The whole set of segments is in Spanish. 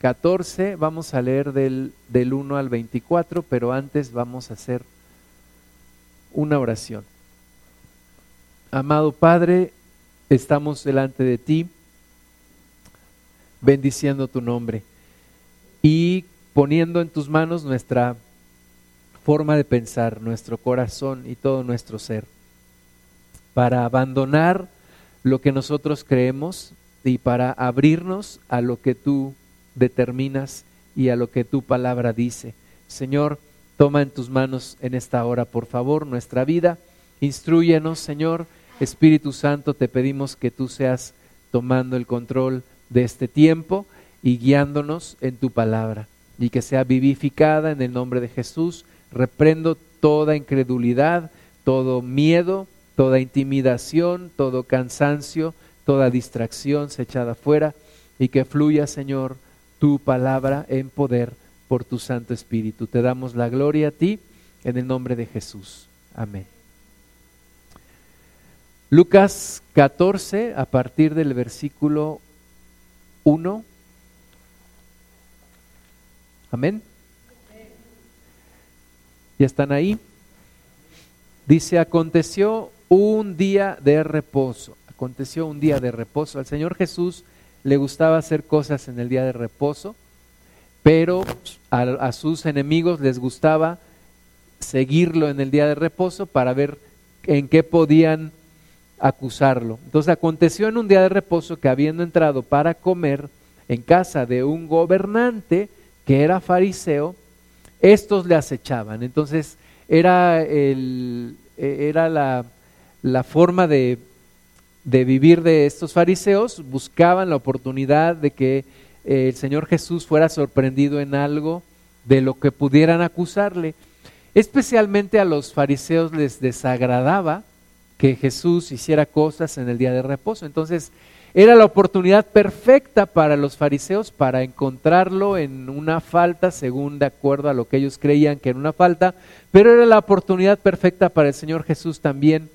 14, vamos a leer del, del 1 al 24, pero antes vamos a hacer una oración. Amado Padre, estamos delante de ti, bendiciendo tu nombre y poniendo en tus manos nuestra forma de pensar, nuestro corazón y todo nuestro ser, para abandonar lo que nosotros creemos y para abrirnos a lo que tú determinas y a lo que tu palabra dice. Señor, toma en tus manos en esta hora, por favor, nuestra vida. Instruyenos, Señor. Espíritu Santo, te pedimos que tú seas tomando el control de este tiempo y guiándonos en tu palabra y que sea vivificada en el nombre de Jesús. Reprendo toda incredulidad, todo miedo, toda intimidación, todo cansancio, toda distracción se echada fuera y que fluya, Señor, tu palabra en poder por tu Santo Espíritu. Te damos la gloria a ti en el nombre de Jesús. Amén. Lucas 14, a partir del versículo 1. Amén. ¿Ya están ahí? Dice, aconteció un día de reposo. Aconteció un día de reposo. Al Señor Jesús le gustaba hacer cosas en el día de reposo, pero a, sus enemigos les gustaba seguirlo en el día de reposo para ver en qué podían acusarlo. Entonces aconteció en un día de reposo que habiendo entrado para comer en casa de un gobernante que era fariseo, estos le acechaban. Entonces era, el, era la, la forma de de vivir de estos fariseos, buscaban la oportunidad de que eh, el Señor Jesús fuera sorprendido en algo de lo que pudieran acusarle. Especialmente a los fariseos les desagradaba que Jesús hiciera cosas en el día de reposo. Entonces, era la oportunidad perfecta para los fariseos para encontrarlo en una falta, según de acuerdo a lo que ellos creían que era una falta, pero era la oportunidad perfecta para el Señor Jesús también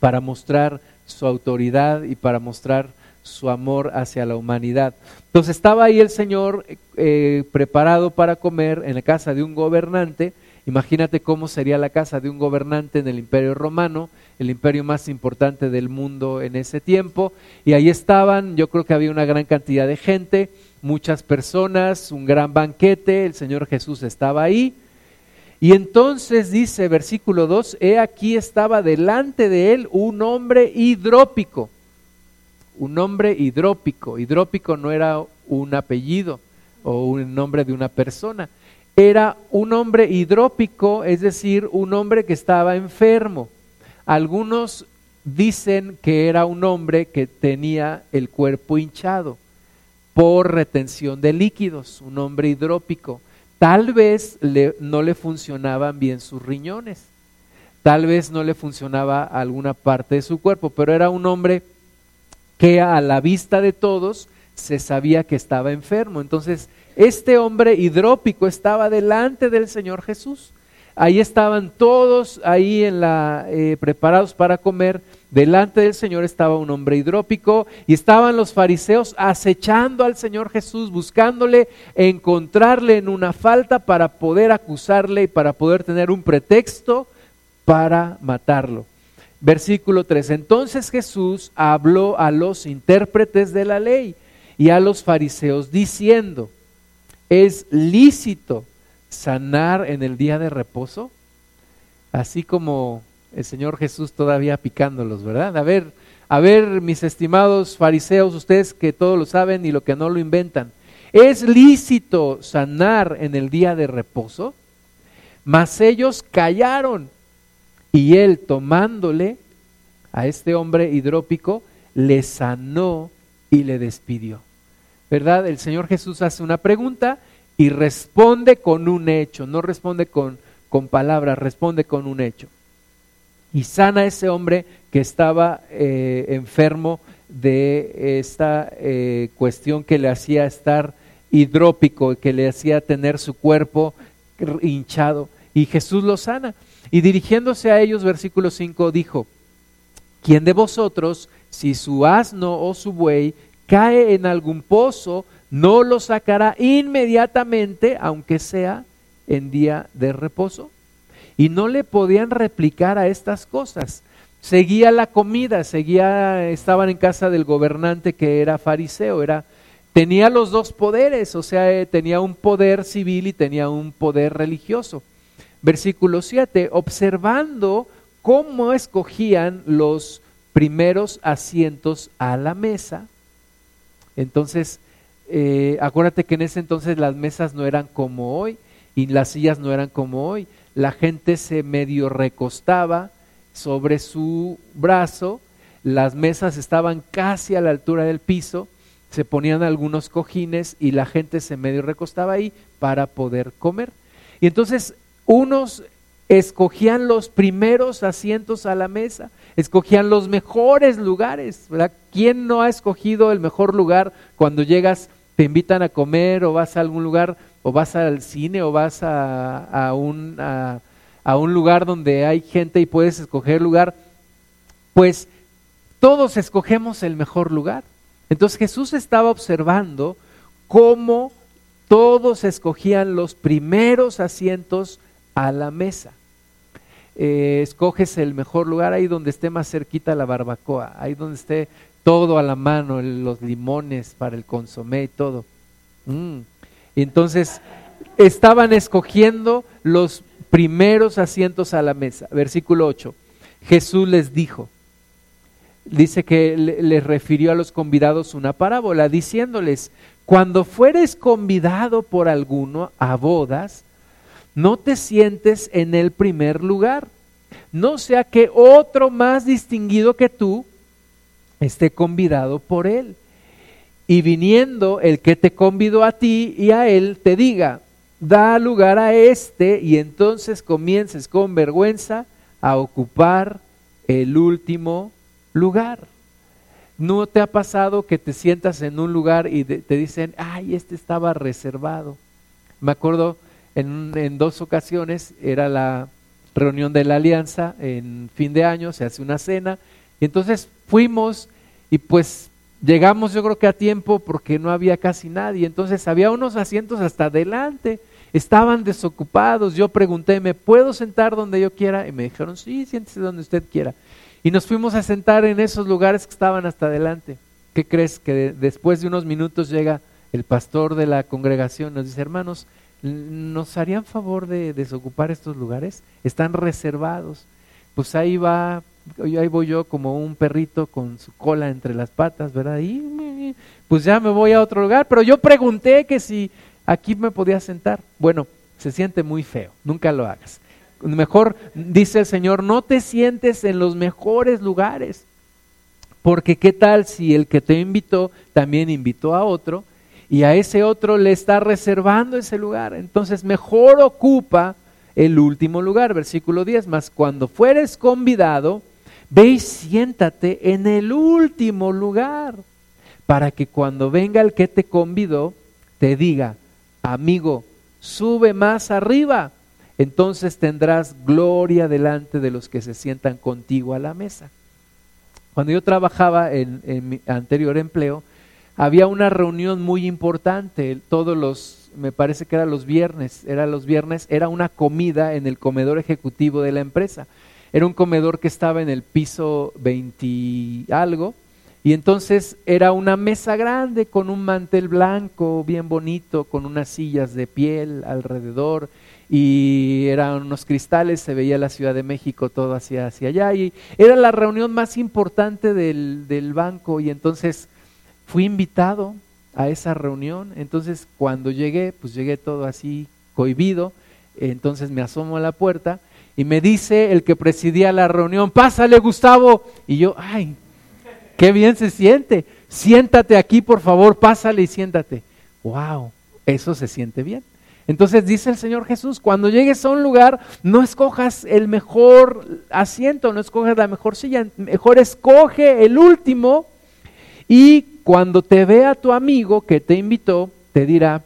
para mostrar su autoridad y para mostrar su amor hacia la humanidad. Entonces estaba ahí el Señor eh, preparado para comer en la casa de un gobernante. Imagínate cómo sería la casa de un gobernante en el imperio romano, el imperio más importante del mundo en ese tiempo. Y ahí estaban, yo creo que había una gran cantidad de gente, muchas personas, un gran banquete, el Señor Jesús estaba ahí. Y entonces dice versículo 2, he aquí estaba delante de él un hombre hidrópico, un hombre hidrópico. Hidrópico no era un apellido o un nombre de una persona, era un hombre hidrópico, es decir, un hombre que estaba enfermo. Algunos dicen que era un hombre que tenía el cuerpo hinchado por retención de líquidos, un hombre hidrópico. Tal vez no le funcionaban bien sus riñones, tal vez no le funcionaba alguna parte de su cuerpo, pero era un hombre que a la vista de todos se sabía que estaba enfermo. Entonces, este hombre hidrópico estaba delante del Señor Jesús. Ahí estaban todos ahí eh, preparados para comer Delante del Señor estaba un hombre hidrópico y estaban los fariseos acechando al Señor Jesús, buscándole encontrarle en una falta para poder acusarle y para poder tener un pretexto para matarlo. Versículo 3. Entonces Jesús habló a los intérpretes de la ley y a los fariseos diciendo, ¿es lícito sanar en el día de reposo? Así como el Señor Jesús todavía picándolos, ¿verdad? A ver, a ver, mis estimados fariseos, ustedes que todo lo saben y lo que no lo inventan. ¿Es lícito sanar en el día de reposo? Mas ellos callaron y él tomándole a este hombre hidrópico, le sanó y le despidió. ¿Verdad? El Señor Jesús hace una pregunta y responde con un hecho, no responde con, con palabras, responde con un hecho y sana a ese hombre que estaba eh, enfermo de esta eh, cuestión que le hacía estar hidrópico, que le hacía tener su cuerpo hinchado. Y Jesús lo sana. Y dirigiéndose a ellos, versículo 5, dijo, ¿quién de vosotros, si su asno o su buey cae en algún pozo, no lo sacará inmediatamente, aunque sea en día de reposo. Y no le podían replicar a estas cosas. Seguía la comida, seguía, estaban en casa del gobernante que era fariseo, era, tenía los dos poderes, o sea, eh, tenía un poder civil y tenía un poder religioso. Versículo 7, observando cómo escogían los primeros asientos a la mesa. Entonces, eh, acuérdate que en ese entonces las mesas no eran como hoy y las sillas no eran como hoy. La gente se medio recostaba sobre su brazo, las mesas estaban casi a la altura del piso, se ponían algunos cojines y la gente se medio recostaba ahí para poder comer. Y entonces unos escogían los primeros asientos a la mesa, escogían los mejores lugares. ¿verdad? ¿Quién no ha escogido el mejor lugar cuando llegas, te invitan a comer o vas a algún lugar o vas al cine o vas a, un, a un lugar donde hay gente y puedes escoger lugar? Pues todos escogemos el mejor lugar. Entonces Jesús estaba observando cómo todos escogían los primeros asientos a la mesa. Eh, escoges el mejor lugar ahí donde esté más cerquita la barbacoa, ahí donde esté todo a la mano, los limones para el consomé y todo. Mm. Entonces estaban escogiendo los primeros asientos a la mesa. Versículo 8. Jesús les dijo, dice que les refirió a los convidados una parábola, diciéndoles, cuando fueres convidado por alguno a bodas, no te sientes en el primer lugar, no sea que otro más distinguido que tú esté convidado por él. Y viniendo el que te convidó a ti y a él, te diga, da lugar a este y entonces comiences con vergüenza a ocupar el último lugar. ¿No te ha pasado que te sientas en un lugar y te dicen, ay, este estaba reservado? Me acuerdo en, dos ocasiones era la reunión de la alianza en fin de año, se hace una cena, entonces fuimos y pues llegamos yo creo que a tiempo porque no había casi nadie, entonces había unos asientos hasta adelante, estaban desocupados, yo pregunté, ¿me puedo sentar donde yo quiera? Y me dijeron, sí, siéntese donde usted quiera. Y nos fuimos a sentar en esos lugares que estaban hasta adelante. ¿Qué crees? Que después de unos minutos llega el pastor de la congregación, nos dice, hermanos, ¿nos harían favor de desocupar estos lugares? Están reservados. Pues ahí va, ahí voy yo como un perrito con su cola entre las patas, ¿verdad? Y pues ya me voy a otro lugar, pero yo pregunté que si aquí me podía sentar. Bueno, se siente muy feo, nunca lo hagas. Mejor, dice el Señor, no te sientes en los mejores lugares, porque qué tal si el que te invitó también invitó a otro y a ese otro le está reservando ese lugar. Entonces mejor ocupa el último lugar, versículo 10, más cuando fueres convidado, ve y siéntate en el último lugar, para que cuando venga el que te convidó, te diga, amigo, sube más arriba, entonces tendrás gloria delante de los que se sientan contigo a la mesa. Cuando yo trabajaba en, en mi anterior empleo, había una reunión muy importante, todos los, me parece que era los viernes, era los viernes, era una comida en el comedor ejecutivo de la empresa. Era un comedor que estaba en el piso 20 algo, y entonces era una mesa grande con un mantel blanco bien bonito, con unas sillas de piel alrededor, y eran unos cristales, se veía la Ciudad de México todo hacia, hacia allá, y era la reunión más importante del, del banco, y entonces fui invitado a esa reunión, entonces cuando llegué, pues llegué todo así cohibido, entonces me asomo a la puerta y me dice el que presidía la reunión, pásale Gustavo, y yo, ay, qué bien se siente, siéntate aquí por favor, pásale y siéntate. Wow, eso se siente bien. Entonces dice el Señor Jesús, cuando llegues a un lugar, no escojas el mejor asiento, no escojas la mejor silla, mejor escoge el último y cuando te vea tu amigo que te invitó, te dirá,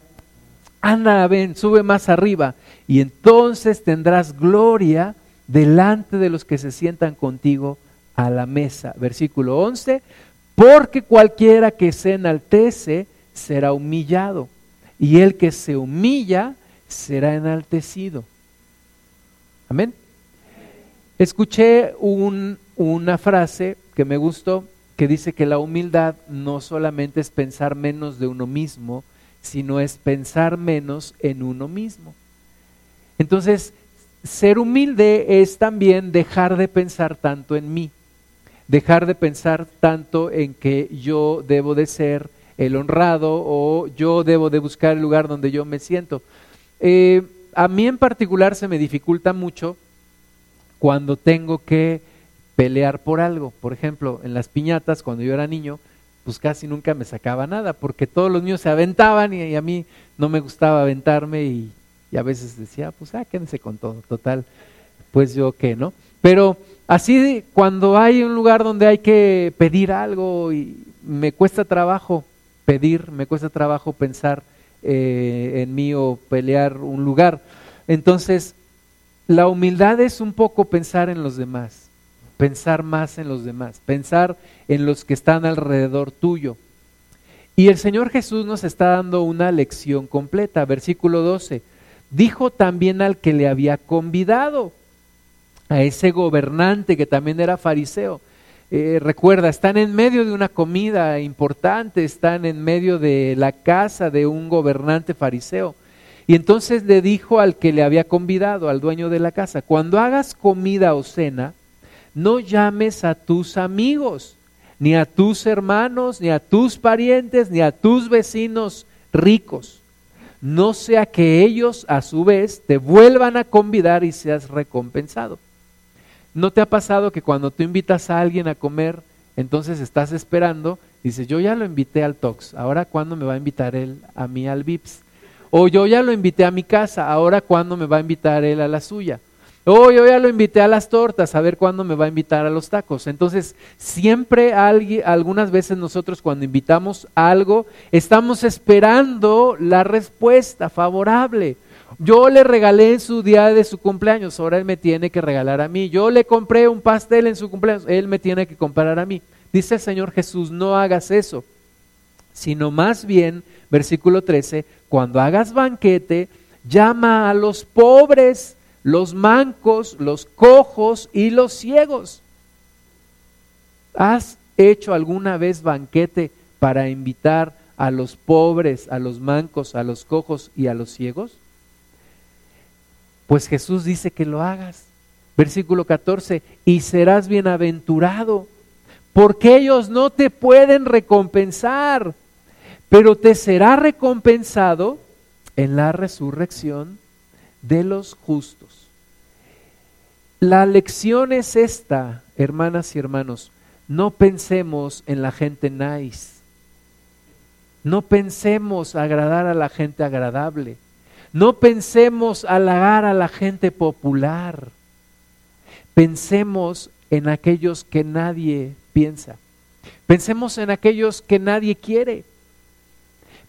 anda, ven, sube más arriba, y entonces tendrás gloria delante de los que se sientan contigo a la mesa. Versículo 11, porque cualquiera que se enaltece será humillado, y el que se humilla será enaltecido. Amén. Escuché una frase que me gustó que dice que la humildad no solamente es pensar menos de uno mismo, sino es pensar menos en uno mismo. Entonces, ser humilde es también dejar de pensar tanto en mí, dejar de pensar tanto en que yo debo de ser el honrado o yo debo de buscar el lugar donde yo me siento. Eh, a mí en particular se me dificulta mucho cuando tengo que pelear por algo. Por ejemplo, en las piñatas, cuando yo era niño, pues casi nunca me sacaba nada, porque todos los niños se aventaban y, a mí no me gustaba aventarme y, a veces decía, pues ah, quédense con todo, total, pues yo qué, ¿no? Pero así cuando hay un lugar donde hay que pedir algo y me cuesta trabajo pedir, me cuesta trabajo pensar eh, en mí o pelear un lugar. Entonces, la humildad es un poco pensar en los demás, pensar más en los demás, pensar en los que están alrededor tuyo. Y el Señor Jesús nos está dando una lección completa. Versículo 12. Dijo también al que le había convidado, a ese gobernante que también era fariseo. Eh, recuerda, están en medio de una comida importante, están en medio de la casa de un gobernante fariseo. Y entonces le dijo al que le había convidado, al dueño de la casa, cuando hagas comida o cena, no llames a tus amigos, ni a tus hermanos, ni a tus parientes, ni a tus vecinos ricos, no sea que ellos a su vez te vuelvan a convidar y seas recompensado. ¿No te ha pasado que cuando tú invitas a alguien a comer, entonces estás esperando, dices, yo ya lo invité al Tox, ahora cuándo me va a invitar él a mí al Vips? O yo ya lo invité a mi casa, ahora cuándo me va a invitar él a la suya? O yo ya lo invité a las tortas, a ver cuándo me va a invitar a los tacos. Entonces, siempre alguien, algunas veces nosotros cuando invitamos algo, estamos esperando la respuesta favorable. Yo le regalé en su día de su cumpleaños, ahora él me tiene que regalar a mí. Yo le compré un pastel en su cumpleaños, él me tiene que comprar a mí. Dice el Señor Jesús, no hagas eso, sino más bien, versículo 13, cuando hagas banquete, llama a los pobres, los mancos, los cojos y los ciegos. ¿Has hecho alguna vez banquete para invitar a los pobres, a los mancos, a los cojos y a los ciegos? Pues Jesús dice que lo hagas. Versículo 14, y serás bienaventurado, porque ellos no te pueden recompensar, pero te será recompensado en la resurrección de los justos. La lección es esta, hermanas y hermanos, no pensemos en la gente nice, no pensemos agradar a la gente agradable no pensemos halagar a la gente popular. Pensemos en aquellos que nadie piensa. Pensemos en aquellos que nadie quiere.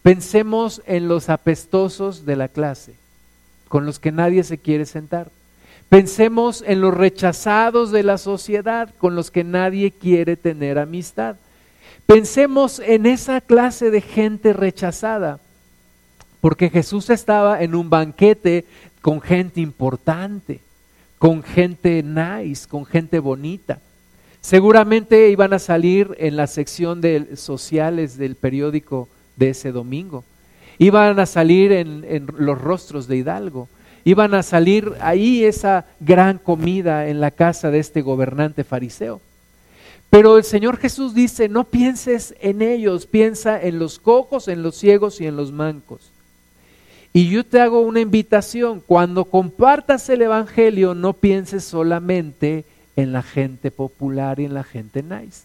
Pensemos en los apestosos de la clase, con los que nadie se quiere sentar. Pensemos en los rechazados de la sociedad, con los que nadie quiere tener amistad. Pensemos en esa clase de gente rechazada porque Jesús estaba en un banquete con gente importante, con gente nice, con gente bonita. Seguramente iban a salir en la sección de sociales del periódico de ese domingo. Iban a salir en, en los rostros de Hidalgo. Iban a salir ahí esa gran comida en la casa de este gobernante fariseo. Pero el Señor Jesús dice, no pienses en ellos, piensa en los cojos, en los ciegos y en los mancos. Y yo te hago una invitación, cuando compartas el Evangelio no pienses solamente en la gente popular y en la gente nice.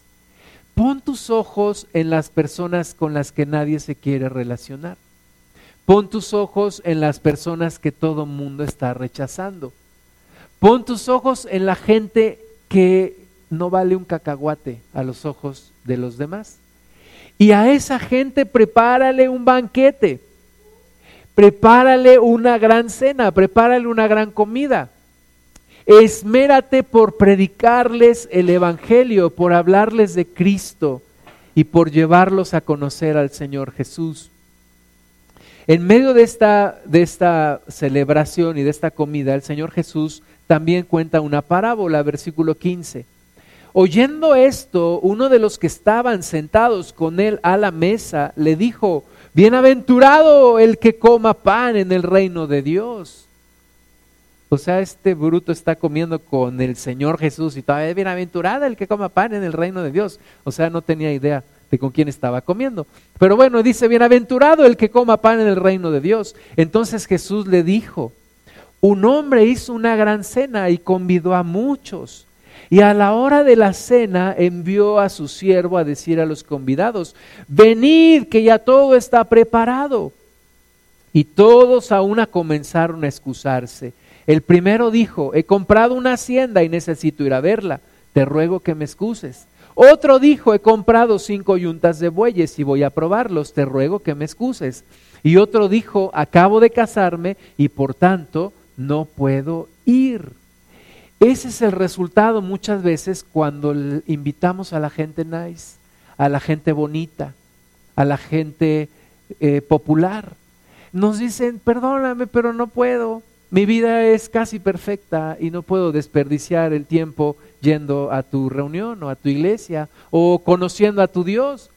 Pon tus ojos en las personas con las que nadie se quiere relacionar. Pon tus ojos en las personas que todo mundo está rechazando. Pon tus ojos en la gente que no vale un cacahuate a los ojos de los demás. Y a esa gente prepárale un banquete prepárale una gran cena, prepárale una gran comida. Esmérate por predicarles el Evangelio, por hablarles de Cristo y por llevarlos a conocer al Señor Jesús. En medio de esta, de esta celebración y de esta comida, el Señor Jesús también cuenta una parábola, versículo 15. Oyendo esto, uno de los que estaban sentados con él a la mesa le dijo, bienaventurado el que coma pan en el reino de Dios. O sea, este bruto está comiendo con el Señor Jesús y todavía bienaventurado el que coma pan en el reino de Dios. O sea, no tenía idea de con quién estaba comiendo. Pero bueno, dice, bienaventurado el que coma pan en el reino de Dios. Entonces Jesús le dijo, un hombre hizo una gran cena y convidó a muchos. Y a la hora de la cena envió a su siervo a decir a los convidados, venid que ya todo está preparado. Y todos a una comenzaron a excusarse. El primero dijo, he comprado una hacienda y necesito ir a verla, te ruego que me excuses. Otro dijo, he comprado cinco yuntas de bueyes y voy a probarlos, te ruego que me excuses. Y otro dijo, acabo de casarme y por tanto no puedo ir. Ese es el resultado muchas veces cuando invitamos a la gente nice, a la gente bonita, a la gente eh, popular. Nos dicen, perdóname, pero no puedo. Mi vida es casi perfecta y no puedo desperdiciar el tiempo yendo a tu reunión o a tu iglesia o conociendo a tu Dios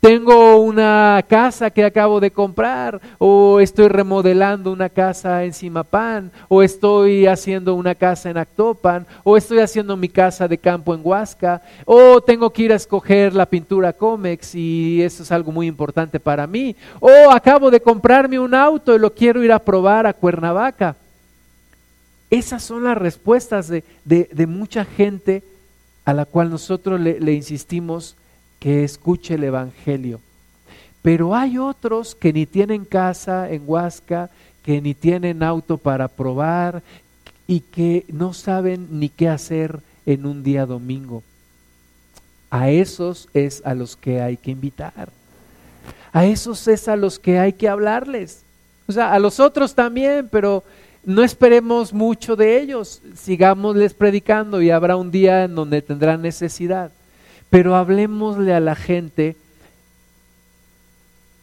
tengo una casa que acabo de comprar, o estoy remodelando una casa en Simapán, o estoy haciendo una casa en Actopan, o estoy haciendo mi casa de campo en Huasca, o tengo que ir a escoger la pintura Comex y eso es algo muy importante para mí, o acabo de comprarme un auto y lo quiero ir a probar a Cuernavaca. Esas son las respuestas de, mucha gente a la cual nosotros le, le insistimos que escuche el Evangelio. Pero hay otros que ni tienen casa en Huasca, que ni tienen auto para probar y que no saben ni qué hacer en un día domingo. A esos es a los que hay que invitar. A esos es a los que hay que hablarles. O sea, a los otros también, pero no esperemos mucho de ellos. Sigámosles predicando y habrá un día en donde tendrán necesidad. Pero hablemosle a la gente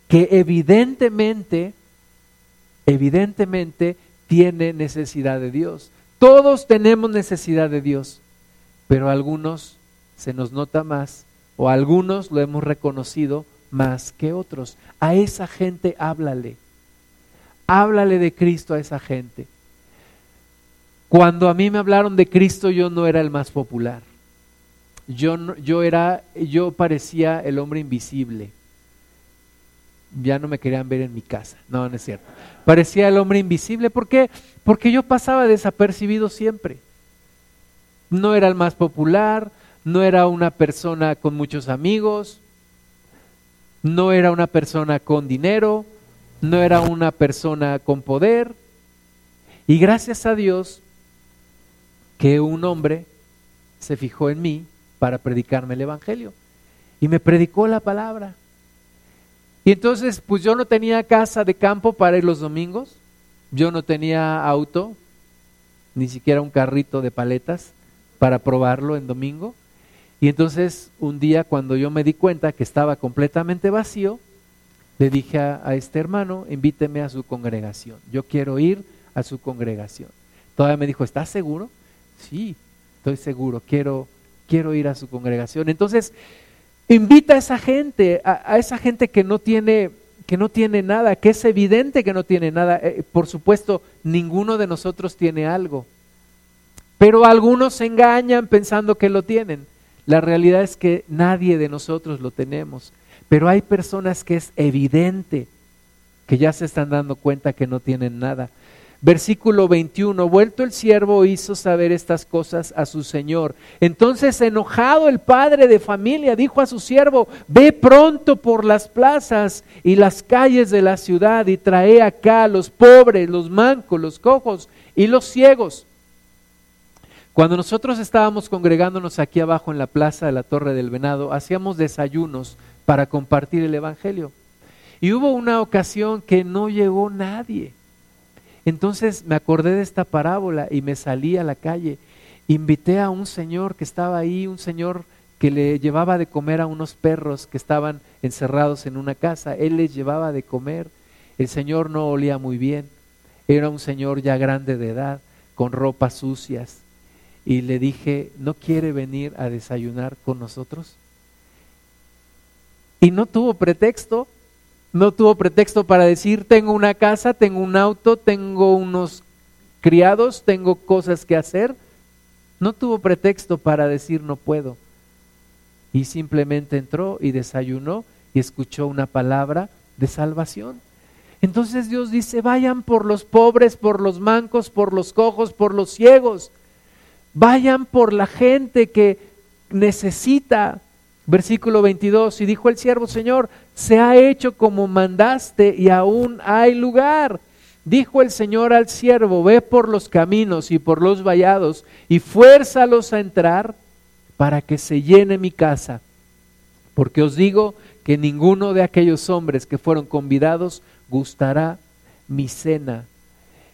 que evidentemente, evidentemente tiene necesidad de Dios. Todos tenemos necesidad de Dios, pero algunos se nos nota más o algunos lo hemos reconocido más que otros. A esa gente háblale. Háblale de Cristo a esa gente. Cuando a mí me hablaron de Cristo yo no era el más popular yo, yo era, yo parecía el hombre invisible. Ya no me querían ver en mi casa. No, no es cierto. Parecía el hombre invisible. ¿Por qué? Porque yo pasaba desapercibido siempre. No era el más popular, no era una persona con muchos amigos, no era una persona con dinero, no era una persona con poder. Y gracias a Dios que un hombre se fijó en mí para predicarme el Evangelio. Y me predicó la palabra. Y entonces, pues yo no tenía casa de campo para ir los domingos, yo no tenía auto, ni siquiera un carrito de paletas para probarlo en domingo. Y entonces un día cuando yo me di cuenta que estaba completamente vacío, le dije a, este hermano, invíteme a su congregación. Yo quiero ir a su congregación. Todavía me dijo, ¿estás seguro? Sí, estoy seguro, quiero, quiero ir a su congregación. Entonces, invita a esa gente, a, esa gente que no tiene que no tiene nada, que es evidente que no tiene nada. Eh, por supuesto, ninguno de nosotros tiene algo. Pero algunos se engañan pensando que lo tienen. La realidad es que nadie de nosotros lo tenemos. Pero hay personas que es evidente que ya se están dando cuenta que no tienen nada. Versículo 21, vuelto el siervo hizo saber estas cosas a su señor. Entonces enojado el padre de familia dijo a su siervo, ve pronto por las plazas y las calles de la ciudad y trae acá los pobres, los mancos, los cojos y los ciegos. Cuando nosotros estábamos congregándonos aquí abajo en la plaza de la Torre del Venado, hacíamos desayunos para compartir el Evangelio. Y hubo una ocasión que no llegó nadie. Entonces me acordé de esta parábola y me salí a la calle. Invité a un señor que estaba ahí, un señor que le llevaba de comer a unos perros que estaban encerrados en una casa. Él les llevaba de comer El señor no olía muy bien, era un señor ya grande de edad, con ropas sucias. Y le dije, ¿no quiere venir a desayunar con nosotros? Y no tuvo pretexto, no tuvo pretexto para decir, tengo una casa, tengo un auto, tengo unos criados, tengo cosas que hacer. No tuvo pretexto para decir no puedo. Y simplemente entró y desayunó y escuchó una palabra de salvación. Entonces Dios dice, vayan por los pobres, por los mancos, por los cojos, por los ciegos. Vayan por la gente que necesita. Versículo 22, y dijo el siervo, Señor, se ha hecho como mandaste y aún hay lugar. Dijo el Señor al siervo, ve por los caminos y por los vallados y fuérzalos a entrar para que se llene mi casa. Porque os digo que ninguno de aquellos hombres que fueron convidados gustará mi cena.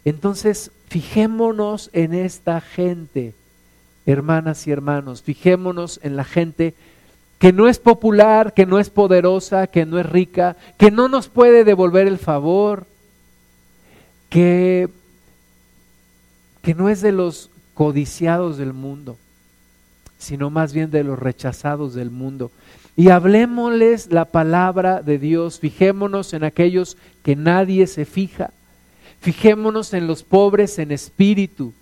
Entonces, fijémonos en esta gente, hermanas y hermanos, fijémonos en la gente que no es popular, que no es poderosa, que no es rica, que no nos puede devolver el favor, que, que no es de los codiciados del mundo, sino más bien de los rechazados del mundo. Y hablemosles la palabra de Dios, fijémonos en aquellos que nadie se fija, fijémonos en los pobres en espíritu,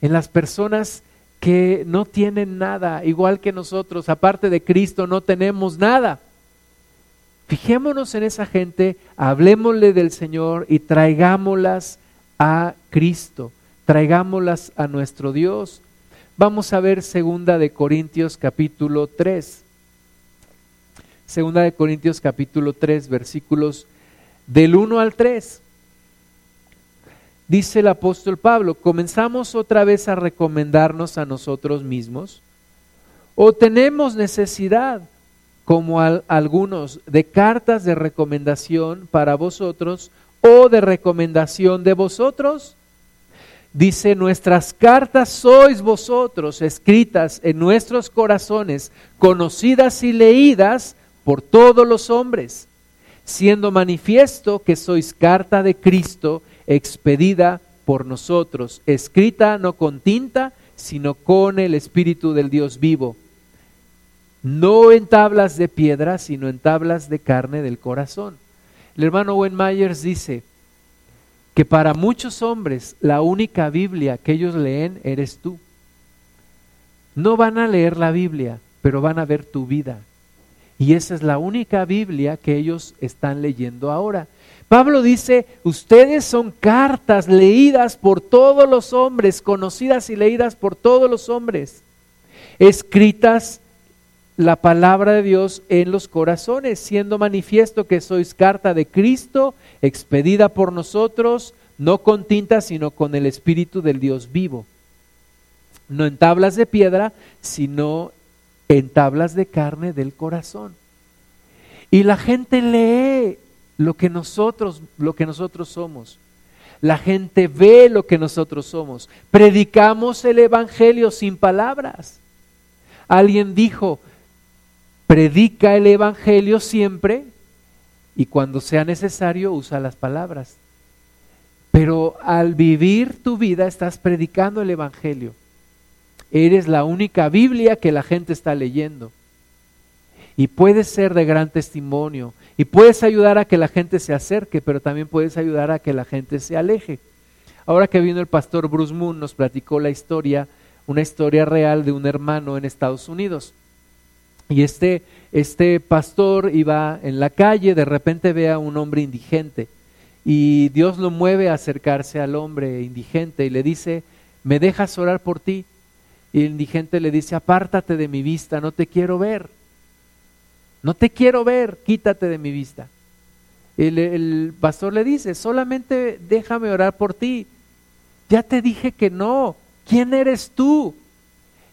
en las personas que no tienen nada, igual que nosotros, aparte de Cristo no tenemos nada. Fijémonos en esa gente, hablemosle del Señor y traigámoslas a Cristo, traigámoslas a nuestro Dios. Vamos a ver segunda de Corintios capítulo 3. Segunda de Corintios capítulo 3, versículos del 1 al 3. Dice el apóstol Pablo, ¿comenzamos otra vez a recomendarnos a nosotros mismos? ¿O tenemos necesidad, como algunos, de cartas de recomendación para vosotros o de recomendación de vosotros? Dice, nuestras cartas sois vosotros, escritas en nuestros corazones, conocidas y leídas por todos los hombres, siendo manifiesto que sois carta de Cristo expedida por nosotros, escrita no con tinta, sino con el Espíritu del Dios vivo, no en tablas de piedra, sino en tablas de carne del corazón. El hermano Owen Myers dice que para muchos hombres la única Biblia que ellos leen eres tú. No van a leer la Biblia, pero van a ver tu vida. Y esa es la única Biblia que ellos están leyendo ahora. Pablo dice, ustedes son cartas leídas por todos los hombres, conocidas y leídas por todos los hombres, escritas la palabra de Dios en los corazones, siendo manifiesto que sois carta de Cristo, expedida por nosotros, no con tinta, sino con el Espíritu del Dios vivo. No en tablas de piedra, sino en tablas de carne del corazón. Y la gente lee lo que nosotros, lo que nosotros somos. La gente ve lo que nosotros somos. Predicamos el evangelio sin palabras. Alguien dijo, predica el evangelio siempre y cuando sea necesario usa las palabras. Pero al vivir tu vida estás predicando el evangelio. Eres la única Biblia que la gente está leyendo. Y puedes ser de gran testimonio. Y puedes ayudar a que la gente se acerque, pero también puedes ayudar a que la gente se aleje. Ahora que vino el pastor Bruce Moon, nos platicó la historia, una historia real de un hermano en Estados Unidos. Y este, este pastor iba en la calle, de repente ve a un hombre indigente. Y Dios lo mueve a acercarse al hombre indigente y le dice, ¿me dejas orar por ti? Y el indigente le dice, apártate de mi vista, no te quiero ver. No te quiero ver, quítate de mi vista. El, el, pastor le dice, solamente déjame orar por ti. Ya te dije que no. ¿Quién eres tú?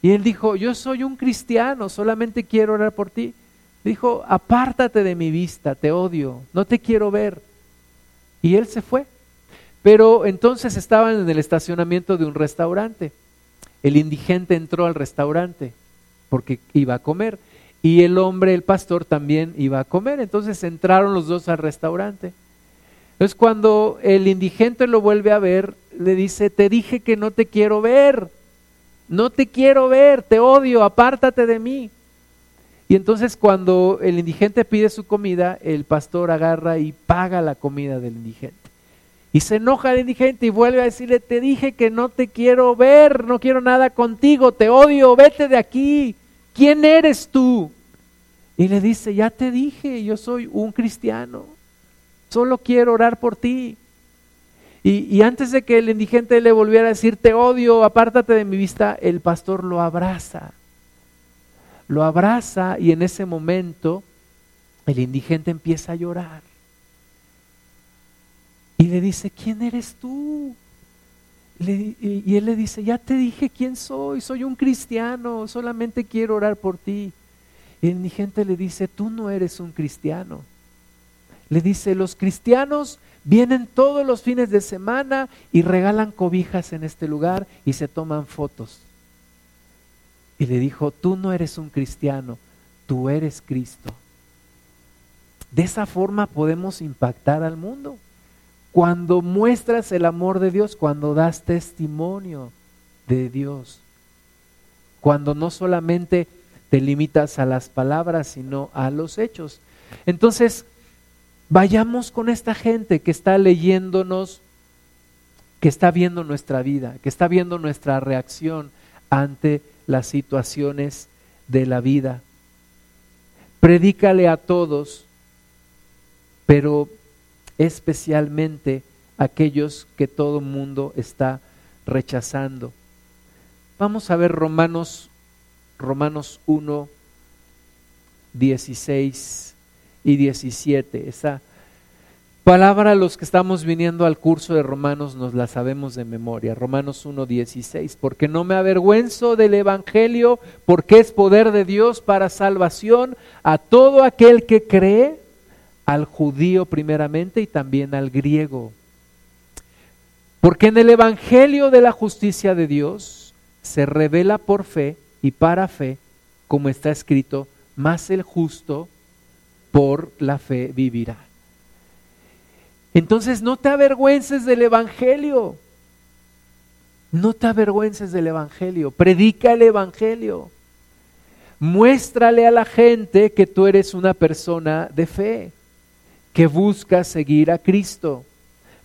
Y él dijo, yo soy un cristiano, solamente quiero orar por ti. Dijo, apártate de mi vista, te odio, no te quiero ver. Y él se fue. Pero entonces estaban en el estacionamiento de un restaurante. El indigente entró al restaurante porque iba a comer y el hombre, el pastor, también iba a comer. Entonces entraron los dos al restaurante. Entonces cuando el indigente lo vuelve a ver, le dice, te dije que no te quiero ver, no te quiero ver, te odio, apártate de mí. Y entonces cuando el indigente pide su comida, el pastor agarra y paga la comida del indigente. Y se enoja el indigente y vuelve a decirle, te dije que no te quiero ver, no quiero nada contigo, te odio, vete de aquí. ¿Quién eres tú? Y le dice, ya te dije, yo soy un cristiano, solo quiero orar por ti. Y, antes de que el indigente le volviera a decir, te odio, apártate de mi vista, el pastor lo abraza lo abraza y en ese momento el indigente empieza a llorar. Y le dice, ¿quién eres tú? Y él le dice, ya te dije quién soy, soy un cristiano, solamente quiero orar por ti. Y el indigente le dice, tú no eres un cristiano. Le dice, los cristianos vienen todos los fines de semana y regalan cobijas en este lugar y se toman fotos y le dijo, tú no eres un cristiano, tú eres Cristo. De esa forma podemos impactar al mundo. Cuando muestras el amor de Dios, cuando das testimonio de Dios, cuando no solamente te limitas a las palabras, sino a los hechos. Entonces, vayamos con esta gente que está leyéndonos, que está viendo nuestra vida, que está viendo nuestra reacción ante las situaciones de la vida. Predícale a todos, pero especialmente aquellos que todo mundo está rechazando. Vamos a ver Romanos Romanos 1 16 y 17. Esa palabra, los que estamos viniendo al curso de Romanos nos la sabemos de memoria. Romanos 1.16, porque no me avergüenzo del Evangelio, porque es poder de Dios para salvación a todo aquel que cree, al judío primeramente y también al griego. Porque en el Evangelio de la justicia de Dios se revela por fe y para fe, como está escrito, más el justo por la fe vivirá. Entonces no te avergüences del Evangelio. No te avergüences del Evangelio. Predica el Evangelio. Muéstrale a la gente que tú eres una persona de fe, que busca seguir a Cristo.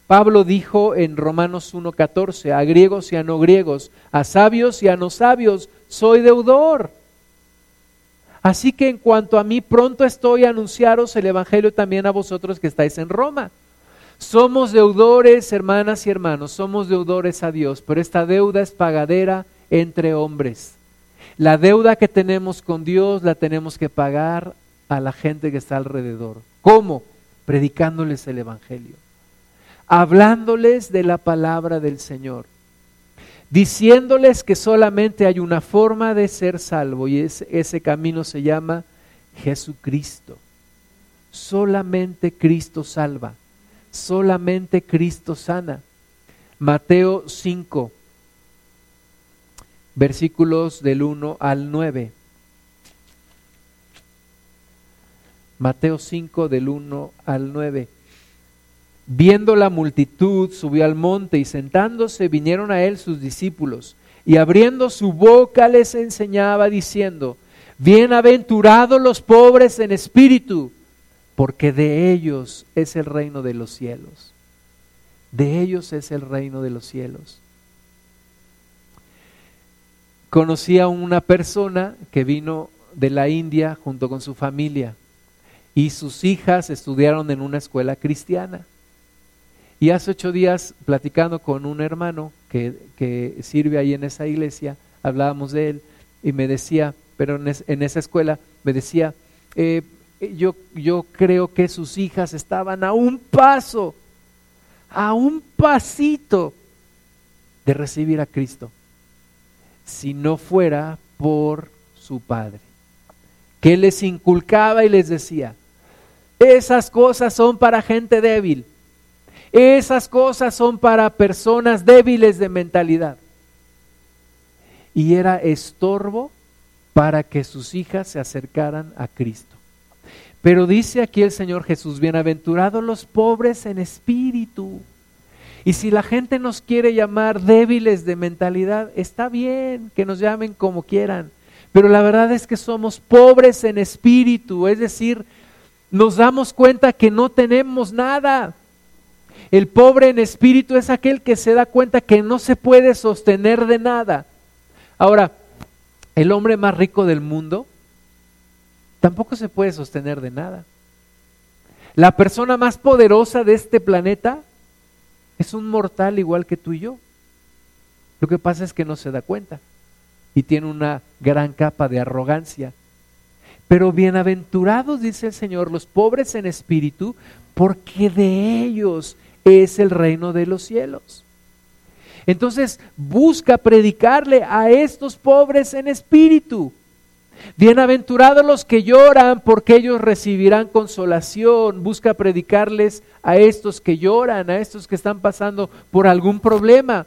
Pablo dijo en Romanos 1.14, a griegos y a no griegos, a sabios y a no sabios, soy deudor. Así que en cuanto a mí, pronto estoy a anunciaros el Evangelio también a vosotros que estáis en Roma somos deudores, hermanas y hermanos, somos deudores a Dios, pero esta deuda es pagadera entre hombres. La deuda que tenemos con Dios la tenemos que pagar a la gente que está alrededor. ¿Cómo? Predicándoles el Evangelio, hablándoles de la palabra del Señor, diciéndoles que solamente hay una forma de ser salvo y ese, camino se llama Jesucristo. Solamente Cristo salva solamente Cristo sana. Mateo 5, versículos del 1 al 9. Mateo 5 del 1 al 9. Viendo la multitud, subió al monte y sentándose vinieron a él sus discípulos y abriendo su boca les enseñaba diciendo, Bienaventurados los pobres en espíritu porque de ellos es el reino de los cielos. De ellos es el reino de los cielos. Conocí a una persona que vino de la India junto con su familia y sus hijas estudiaron en una escuela cristiana. Y hace ocho días, platicando con un hermano que, sirve ahí en esa iglesia, hablábamos de él y me decía, pero en, esa escuela, me decía, eh, yo, yo creo que sus hijas estaban a un paso, a un pasito de recibir a Cristo, si no fuera por su Padre, que les inculcaba y les decía, esas cosas son para gente débil, esas cosas son para personas débiles de mentalidad. Y era estorbo para que sus hijas se acercaran a Cristo. Pero dice aquí el Señor Jesús, bienaventurados los pobres en espíritu. Y si la gente nos quiere llamar débiles de mentalidad, está bien que nos llamen como quieran. Pero la verdad es que somos pobres en espíritu, es decir, nos damos cuenta que no tenemos nada. El pobre en espíritu es aquel que se da cuenta que no se puede sostener de nada. Ahora, el hombre más rico del mundo tampoco se puede sostener de nada. La persona más poderosa de este planeta es un mortal igual que tú y yo. Lo que pasa es que no se da cuenta y tiene una gran capa de arrogancia. Pero bienaventurados, dice el Señor, los pobres en espíritu, porque de ellos es el reino de los cielos. Entonces busca predicarle a estos pobres en espíritu. Bienaventurados los que lloran, porque ellos recibirán consolación. Busca predicarles a estos que lloran, a estos que están pasando por algún problema.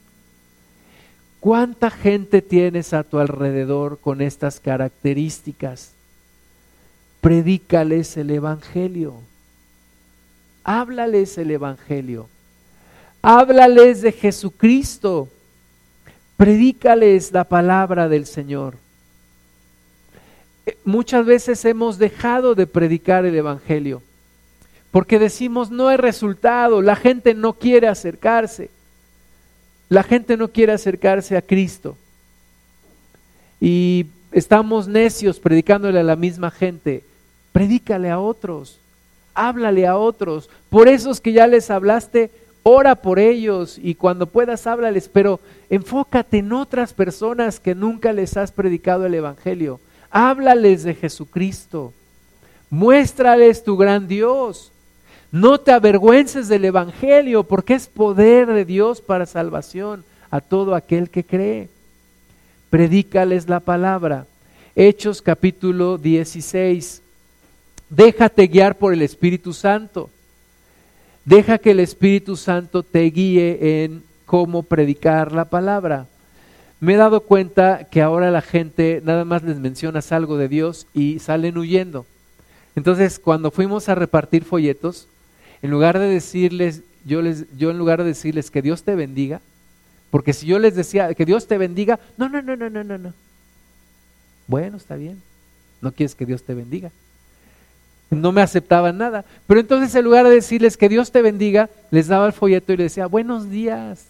¿Cuánta gente tienes a tu alrededor con estas características? Predícales el Evangelio. Háblales el Evangelio. Háblales de Jesucristo. Predícales la palabra del Señor. Eh, muchas veces hemos dejado de predicar el Evangelio porque decimos no hay resultado, la gente no quiere acercarse. La gente no quiere acercarse a Cristo. Y estamos necios predicándole a la misma gente. Predícale a otros, háblale a otros. Por esos que ya les hablaste, ora por ellos y cuando puedas háblales, pero enfócate en otras personas que nunca les has predicado el Evangelio. Háblales de Jesucristo. Muéstrales tu gran Dios. No te avergüences del Evangelio, porque es poder de Dios para salvación a todo aquel que cree. Predícales la palabra. Hechos capítulo 16. Déjate guiar por el Espíritu Santo. Deja que el Espíritu Santo te guíe en cómo predicar la palabra. Me he dado cuenta que ahora la gente nada más les mencionas algo de Dios y salen huyendo. Entonces, cuando fuimos a repartir folletos, en lugar de decirles, yo, les, yo en lugar de decirles que Dios te bendiga, porque si yo les decía que Dios te bendiga, no, no, no, no, no, no, no. Bueno, está bien. No quieres que Dios te bendiga. No me aceptaban nada. Pero entonces en lugar de decirles que Dios te bendiga, les daba el folleto y les decía, buenos días.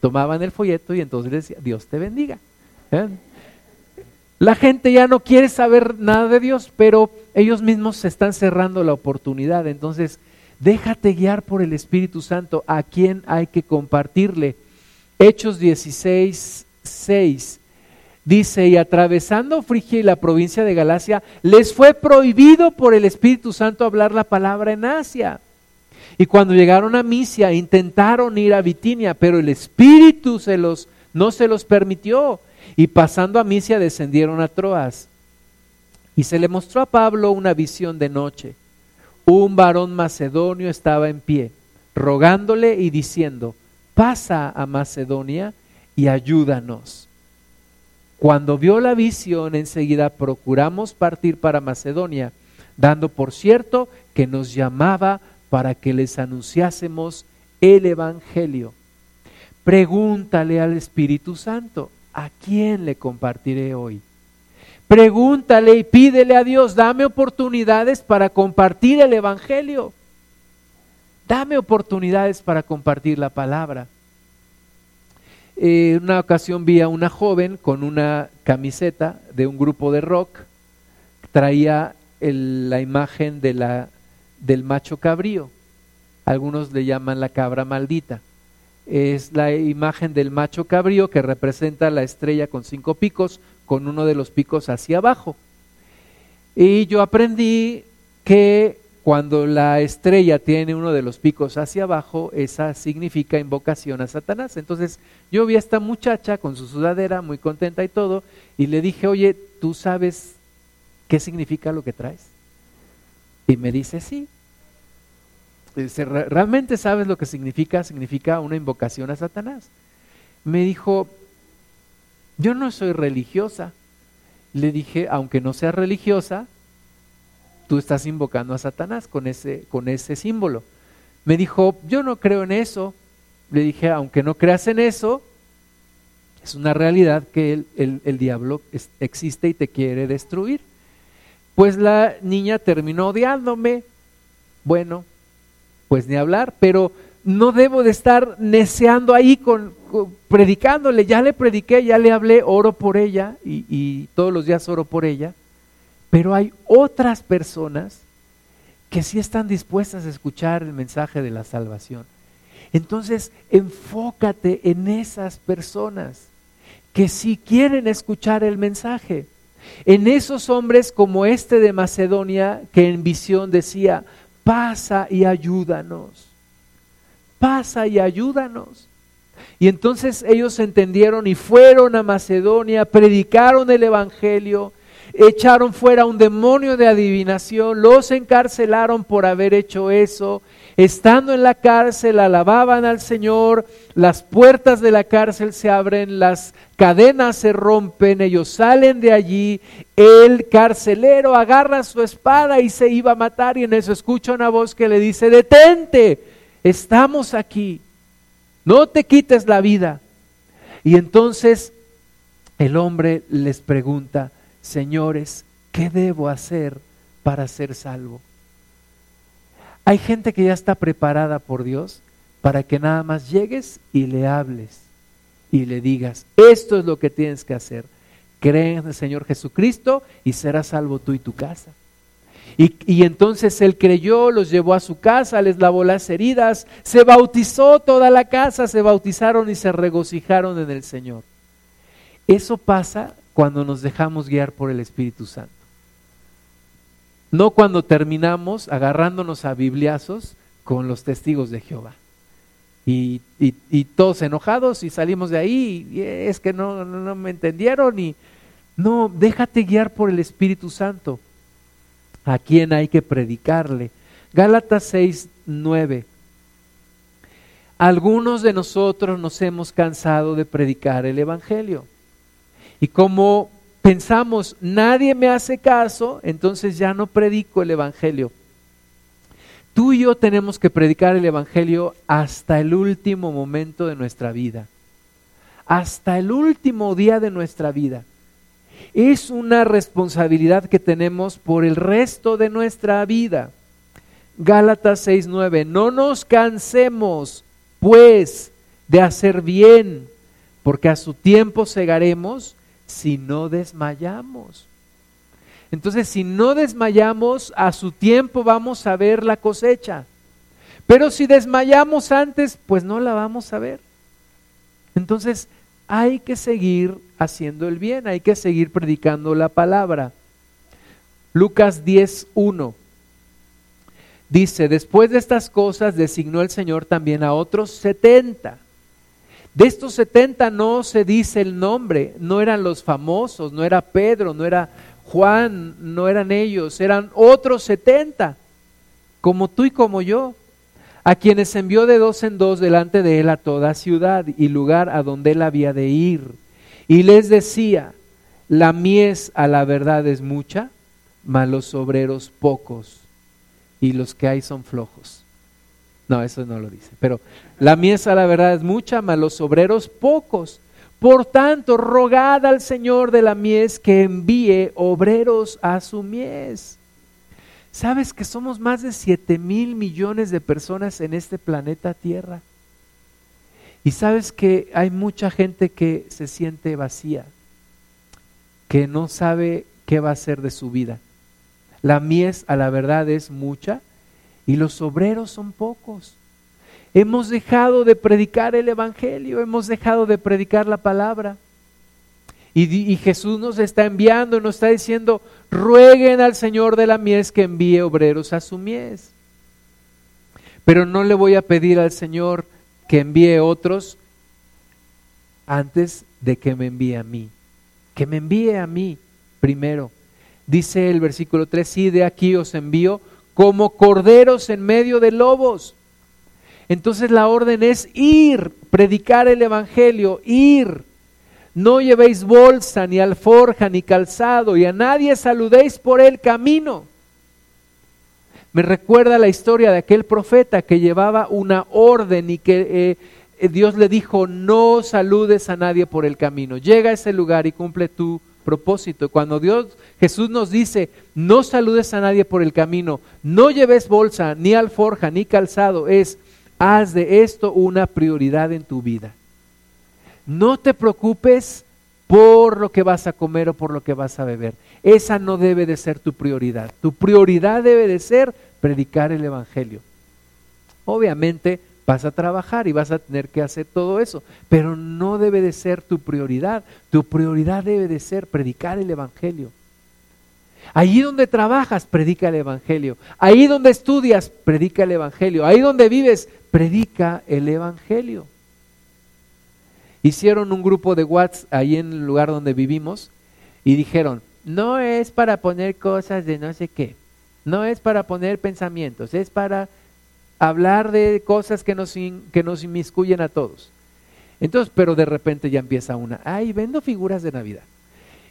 Tomaban el folleto y entonces les decía, Dios te bendiga. ¿Eh? La gente ya no quiere saber nada de Dios, pero ellos mismos se están cerrando la oportunidad. Entonces, Déjate guiar por el Espíritu Santo a quien hay que compartirle. Hechos 16, 6 dice, y atravesando Frigia y la provincia de Galacia, les fue prohibido por el Espíritu Santo hablar la palabra en Asia. Y cuando llegaron a Misia, intentaron ir a Bitinia, pero el Espíritu se los, no se los permitió. Y pasando a Misia descendieron a Troas. Y se le mostró a Pablo una visión de noche un varón macedonio estaba en pie, rogándole y diciendo, pasa a Macedonia y ayúdanos. Cuando vio la visión, enseguida procuramos partir para Macedonia, dando por cierto que nos llamaba para que les anunciásemos el Evangelio. Pregúntale al Espíritu Santo, ¿a quién le compartiré hoy? Pregúntale y pídele a Dios, dame oportunidades para compartir el Evangelio. Dame oportunidades para compartir la palabra. En una ocasión vi a una joven con una camiseta de un grupo de rock, traía la imagen del macho cabrío. Algunos le llaman la cabra maldita. Es la imagen del macho cabrío que representa la estrella con cinco picos, con uno de los picos hacia abajo. Y yo aprendí que cuando la estrella tiene uno de los picos hacia abajo, esa significa invocación a Satanás. Entonces yo vi a esta muchacha con su sudadera, muy contenta y todo, y le dije, oye, ¿tú sabes qué significa lo que traes? Y me dice, sí. Dice, ¿realmente sabes lo que significa? Significa una invocación a Satanás. Me dijo, yo no soy religiosa. Le dije, aunque no sea religiosa, tú estás invocando a Satanás con ese, con ese símbolo. Me dijo, yo no creo en eso. Le dije, aunque no creas en eso, es una realidad que el, el, diablo existe y te quiere destruir. Pues la niña terminó odiándome. Bueno, pues ni hablar, pero no debo de estar neceando ahí con, predicándole. Ya le prediqué, ya le hablé, oro por ella y, y todos los días oro por ella. Pero hay otras personas que sí están dispuestas a escuchar el mensaje de la salvación. Entonces, enfócate en esas personas que sí quieren escuchar el mensaje. En esos hombres como este de Macedonia que en visión decía, pasa y ayúdanos, pasa y ayúdanos. Y entonces ellos entendieron y fueron a Macedonia, predicaron el Evangelio, echaron fuera un demonio de adivinación, los encarcelaron por haber hecho eso, estando en la cárcel alababan al Señor, las puertas de la cárcel se abren, las cadenas se rompen, ellos salen de allí, el carcelero agarra su espada y se iba a matar y en eso escucha una voz que le dice, detente, estamos aquí, no te quites la vida. Y entonces el hombre les pregunta, señores, ¿qué debo hacer para ser salvo? Hay gente que ya está preparada por Dios para que nada más llegues y le hables y le digas, esto es lo que tienes que hacer. Cree en el Señor Jesucristo y serás salvo tú y tu casa. Y, entonces él creyó, los llevó a su casa, les lavó las heridas, se bautizó toda la casa, se bautizaron y se regocijaron en el Señor. Eso pasa cuando nos dejamos guiar por el Espíritu Santo. No cuando terminamos agarrándonos a bibliazos con los testigos de Jehová. Y, todos enojados y salimos de ahí y es que no, no, me entendieron y no, déjate guiar por el Espíritu Santo. A quien hay que predicarle. Gálatas 6, 9. Algunos de nosotros nos hemos cansado de predicar el Evangelio. Y como pensamos, nadie me hace caso, entonces ya no predico el Evangelio. Tú y yo tenemos que predicar el Evangelio hasta el último momento de nuestra vida, hasta el último día de nuestra vida. Es una responsabilidad que tenemos por el resto de nuestra vida. Gálatas 6:9, no nos cansemos pues de hacer bien, porque a su tiempo segaremos si no desmayamos. Entonces, si no desmayamos, a su tiempo vamos a ver la cosecha. Pero si desmayamos antes, pues no la vamos a ver. Entonces, hay que seguir haciendo el bien, hay que seguir predicando la palabra. Lucas 10.1 dice, después de estas cosas designó el Señor también a otros setenta. De estos 70 no se dice el nombre, no eran los famosos, no era Pedro, no era Juan, no eran ellos, eran otros 70, como tú y como yo, a quienes envió de dos en dos delante de él a toda ciudad y lugar a donde él había de ir. Y les decía, la mies a la verdad es mucha, mas los obreros pocos, y los que hay son flojos. No, eso no lo dice. Pero la mies a la verdad es mucha, mas los obreros pocos. Por tanto, rogad al Señor de la mies que envíe obreros a su mies. ¿Sabes que somos más de 7 mil millones de personas en este planeta Tierra? Y sabes que hay mucha gente que se siente vacía, que no sabe qué va a hacer de su vida. La mies a la verdad es mucha, y los obreros son pocos. Hemos dejado de predicar el Evangelio, hemos dejado de predicar la palabra. Y, Jesús nos está enviando, nos está diciendo, rueguen al Señor de la mies que envíe obreros a su mies. Pero no le voy a pedir al Señor que envíe otros antes de que me envíe a mí. Que me envíe a mí primero. Dice el versículo 3, sí, de aquí os envío como corderos en medio de lobos. Entonces la orden es ir, predicar el Evangelio, ir. No llevéis bolsa, ni alforja, ni calzado, y a nadie saludéis por el camino. Me recuerda la historia de aquel profeta que llevaba una orden y que eh, Dios le dijo, no saludes a nadie por el camino. Llega a ese lugar y cumple tu propósito. Cuando Dios, Jesús nos dice, no saludes a nadie por el camino, no lleves bolsa, ni alforja, ni calzado, es, haz de esto una prioridad en tu vida. No te preocupes por lo que vas a comer o por lo que vas a beber. Esa no debe de ser tu prioridad. Tu prioridad debe de ser predicar el Evangelio. Obviamente vas a trabajar y vas a tener que hacer todo eso, pero no debe de ser tu prioridad. Tu prioridad debe de ser predicar el Evangelio. Allí donde trabajas, predica el Evangelio. Ahí donde estudias, predica el Evangelio. Ahí donde vives, predica el Evangelio. Hicieron un grupo de WhatsApp ahí en el lugar donde vivimos y dijeron, no es para poner cosas de no sé qué, no es para poner pensamientos, es para hablar de cosas que nos, que nos inmiscuyen a todos. Entonces, pero de repente ya empieza una, ay, vendo figuras de Navidad.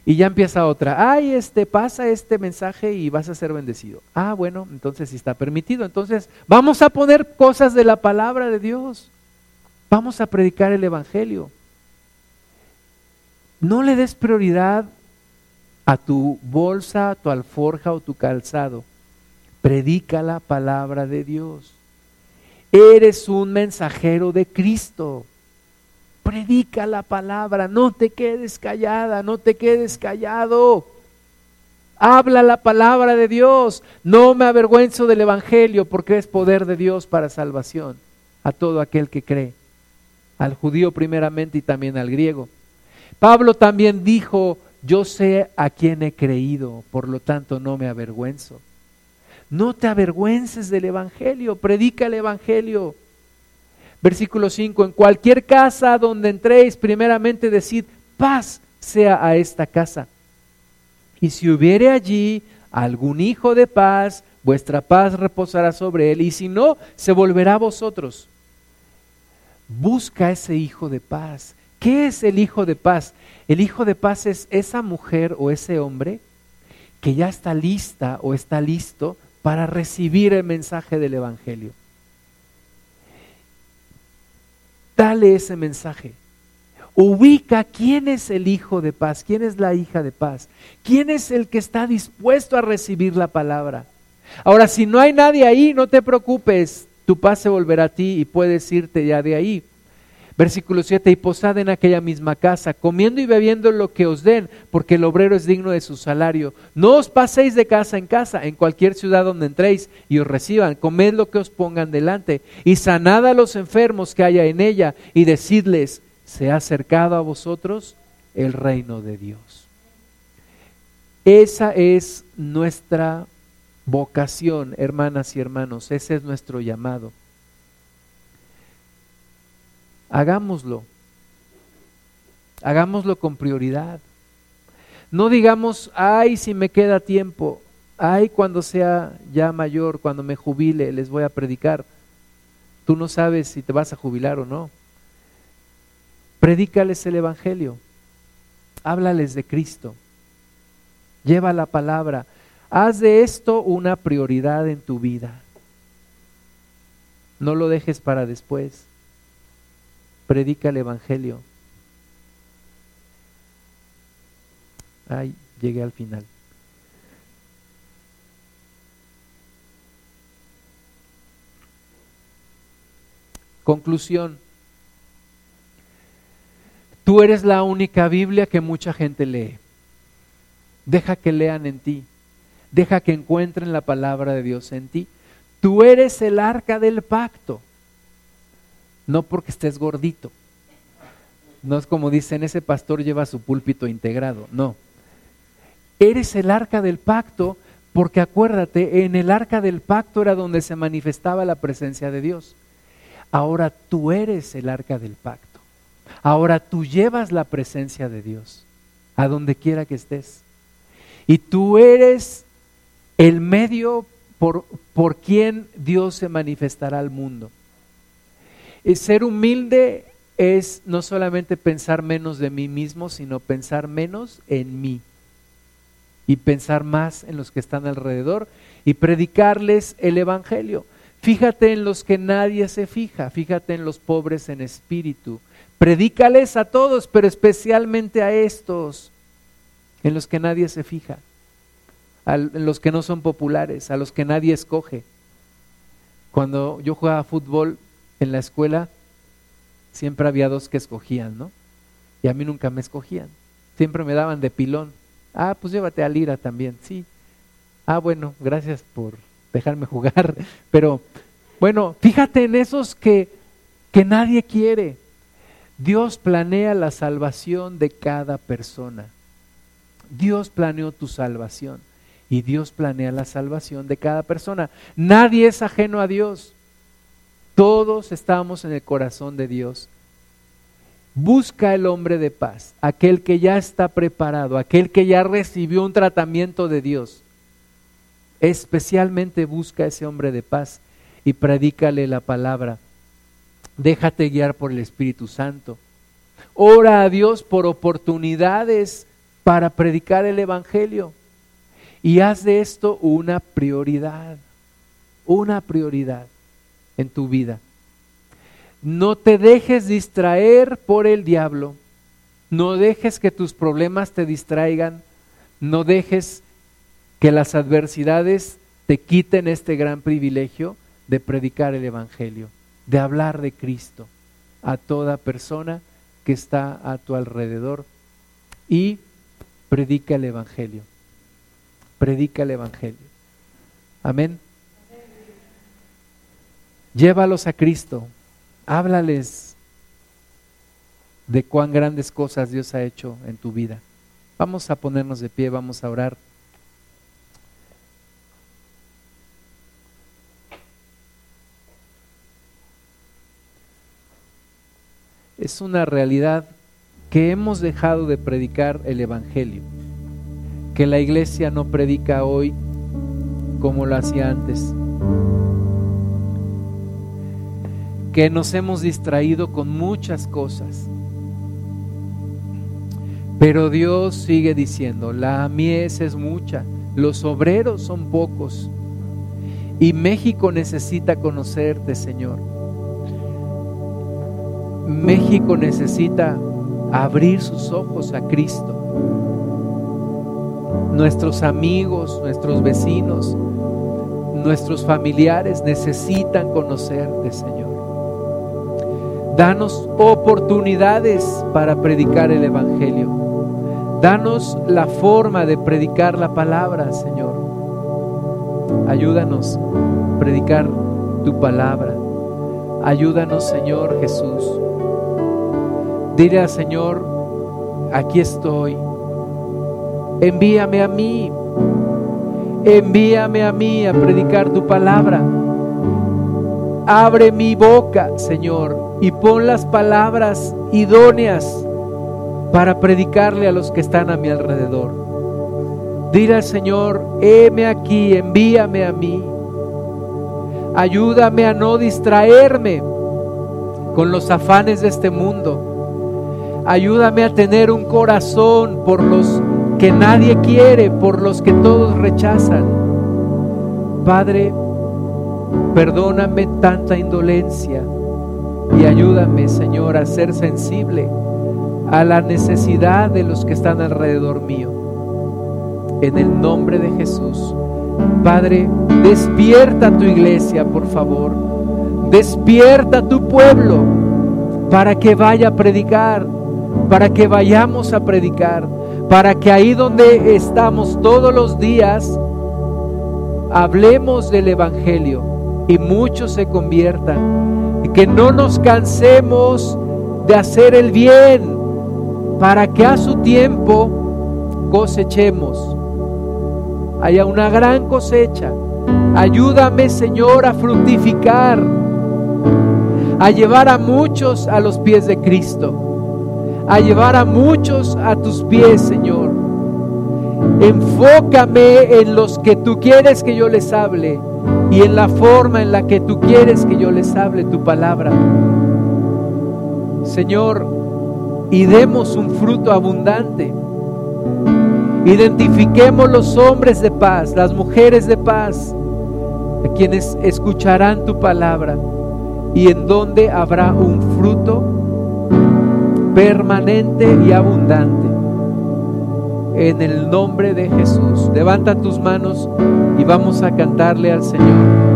Y ya empieza otra, ay, este, pasa este mensaje y vas a ser bendecido. Ah, bueno, entonces sí está permitido. Entonces, vamos a poner cosas de la palabra de Dios. Vamos a predicar el Evangelio. No le des prioridad a tu bolsa, a tu alforja o tu calzado. Predica la palabra de Dios. Eres un mensajero de Cristo. Predica la palabra, no te quedes callada, no te quedes callado. Habla la palabra de Dios. No me avergüenzo del Evangelio porque es poder de Dios para salvación a todo aquel que cree. Al judío primeramente y también al griego. Pablo también dijo, yo sé a quién he creído, por lo tanto no me avergüenzo. No te avergüences del Evangelio, predica el Evangelio. Versículo 5, en cualquier casa donde entréis, primeramente decid, paz sea a esta casa. Y si hubiere allí algún hijo de paz, vuestra paz reposará sobre él, y si no, se volverá a vosotros. Busca ese hijo de paz. ¿Qué es el hijo de paz? El hijo de paz es esa mujer o ese hombre que ya está lista o está listo para recibir el mensaje del Evangelio. Dale ese mensaje. Ubica quién es el hijo de paz, quién es la hija de paz, quién es el que está dispuesto a recibir la palabra. Ahora, si no hay nadie ahí, no te preocupes, tu paz se volverá a ti y puedes irte ya de ahí. Versículo 7, y posad en aquella misma casa, comiendo y bebiendo lo que os den, porque el obrero es digno de su salario. No os paséis de casa en casa, en cualquier ciudad donde entréis y os reciban, comed lo que os pongan delante, y sanad a los enfermos que haya en ella, y decidles, se ha acercado a vosotros el reino de Dios. Esa es nuestra vocación, hermanas y hermanos, ese es nuestro llamado hagámoslo. Hagámoslo con prioridad. No digamos, ay, si me queda tiempo, ay, cuando sea ya mayor, cuando me jubile, les voy a predicar. Tú no sabes si te vas a jubilar o no. Predícales el Evangelio. Háblales de Cristo. Lleva la palabra. Haz de esto una prioridad en tu vida. No lo dejes para después predica el Evangelio. Ay, llegué al final. Conclusión. Tú eres la única Biblia que mucha gente lee. Deja que lean en ti. Deja que encuentren la palabra de Dios en ti. Tú eres el arca del pacto no porque estés gordito. No es como dicen, ese pastor lleva su púlpito integrado. No. Eres el arca del pacto porque acuérdate, en el arca del pacto era donde se manifestaba la presencia de Dios. Ahora tú eres el arca del pacto. Ahora tú llevas la presencia de Dios a donde quiera que estés. Y tú eres el medio por, por quien Dios se manifestará al mundo. Ser humilde es no solamente pensar menos de mí mismo, sino pensar menos en mí y pensar más en los que están alrededor y predicarles el Evangelio. Fíjate en los que nadie se fija, fíjate en los pobres en espíritu. Predícales a todos, pero especialmente a estos, en los que nadie se fija, en los que no son populares, a los que nadie escoge. Cuando yo jugaba fútbol en la escuela, siempre había dos que escogían, ¿no? Y a mí nunca me escogían. Siempre me daban de pilón. Ah, pues llévate a Lira también, sí. Ah, bueno, gracias por dejarme jugar. Pero bueno, fíjate en esos que, que nadie quiere. Dios planea la salvación de cada persona. Dios planeó tu salvación y Dios planea la salvación de cada persona. Nadie es ajeno a Dios. Todos estamos en el corazón de Dios. Busca el hombre de paz, aquel que ya está preparado, aquel que ya recibió un tratamiento de Dios. Especialmente busca a ese hombre de paz y predícale la palabra. Déjate guiar por el Espíritu Santo. Ora a Dios por oportunidades para predicar el Evangelio. Y haz de esto una prioridad, una prioridad en tu vida. No te dejes distraer por el diablo. No dejes que tus problemas te distraigan. No dejes que las adversidades te quiten este gran privilegio de predicar el Evangelio, de hablar de Cristo a toda persona que está a tu alrededor. Y predica el Evangelio. Predica el Evangelio. Amén. Llévalos a Cristo, háblales de cuán grandes cosas Dios ha hecho en tu vida. Vamos a ponernos de pie, vamos a orar. Es una realidad que hemos dejado de predicar el Evangelio, que la iglesia no predica hoy como lo hacía antes que nos hemos distraído con muchas cosas. Pero Dios sigue diciendo, la mies es mucha, los obreros son pocos. Y México necesita conocerte, Señor. México necesita abrir sus ojos a Cristo. Nuestros amigos, nuestros vecinos, nuestros familiares necesitan conocerte, Señor. Danos oportunidades para predicar el Evangelio. Danos la forma de predicar la palabra, Señor. Ayúdanos a predicar tu palabra. Ayúdanos, Señor Jesús. Dile al Señor, aquí estoy. Envíame a mí. Envíame a mí a predicar tu palabra. Abre mi boca, Señor, y pon las palabras idóneas para predicarle a los que están a mi alrededor. Dile al Señor, heme aquí, envíame a mí. Ayúdame a no distraerme con los afanes de este mundo. Ayúdame a tener un corazón por los que nadie quiere, por los que todos rechazan. Padre, perdóname tanta indolencia y ayúdame, Señor, a ser sensible a la necesidad de los que están alrededor mío. En el nombre de Jesús. Padre, despierta tu iglesia, por favor. Despierta tu pueblo para que vaya a predicar, para que vayamos a predicar, para que ahí donde estamos todos los días, hablemos del Evangelio y muchos se conviertan que no nos cansemos de hacer el bien, para que a su tiempo cosechemos. Haya una gran cosecha. Ayúdame, Señor, a fructificar, a llevar a muchos a los pies de Cristo, a llevar a muchos a tus pies, Señor. Enfócame en los que tú quieres que yo les hable y en la forma en la que tú quieres que yo les hable tu palabra. Señor, y demos un fruto abundante. Identifiquemos los hombres de paz, las mujeres de paz, a quienes escucharán tu palabra y en donde habrá un fruto permanente y abundante. En el nombre de Jesús, levanta tus manos y vamos a cantarle al Señor.